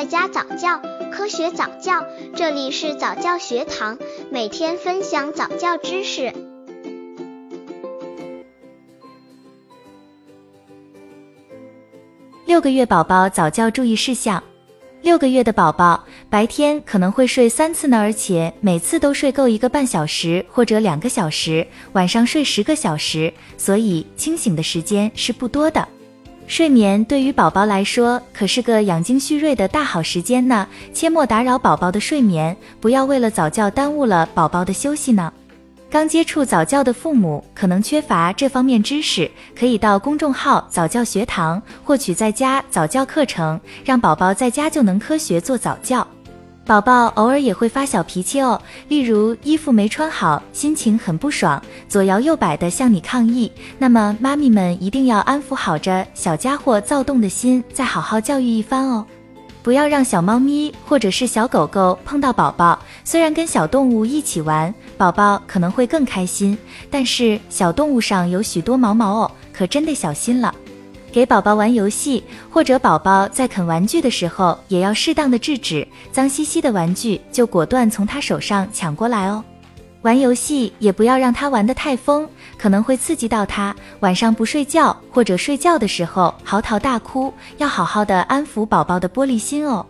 在家早教，科学早教，这里是早教学堂，每天分享早教知识。六个月宝宝早教注意事项：六个月的宝宝白天可能会睡三次呢，而且每次都睡够一个半小时或者两个小时，晚上睡十个小时，所以清醒的时间是不多的。睡眠对于宝宝来说可是个养精蓄锐的大好时间呢，切莫打扰宝宝的睡眠，不要为了早教耽误了宝宝的休息呢。刚接触早教的父母可能缺乏这方面知识，可以到公众号早教学堂获取在家早教课程，让宝宝在家就能科学做早教。宝宝偶尔也会发小脾气哦，例如衣服没穿好，心情很不爽，左摇右摆的向你抗议。那么妈咪们一定要安抚好这小家伙躁动的心，再好好教育一番哦。不要让小猫咪或者是小狗狗碰到宝宝，虽然跟小动物一起玩，宝宝可能会更开心，但是小动物上有许多毛毛哦，可真得小心了。给宝宝玩游戏，或者宝宝在啃玩具的时候，也要适当的制止，脏兮兮的玩具就果断从他手上抢过来哦。玩游戏也不要让他玩得太疯，可能会刺激到他。晚上不睡觉或者睡觉的时候嚎啕大哭，要好好的安抚宝宝的玻璃心哦。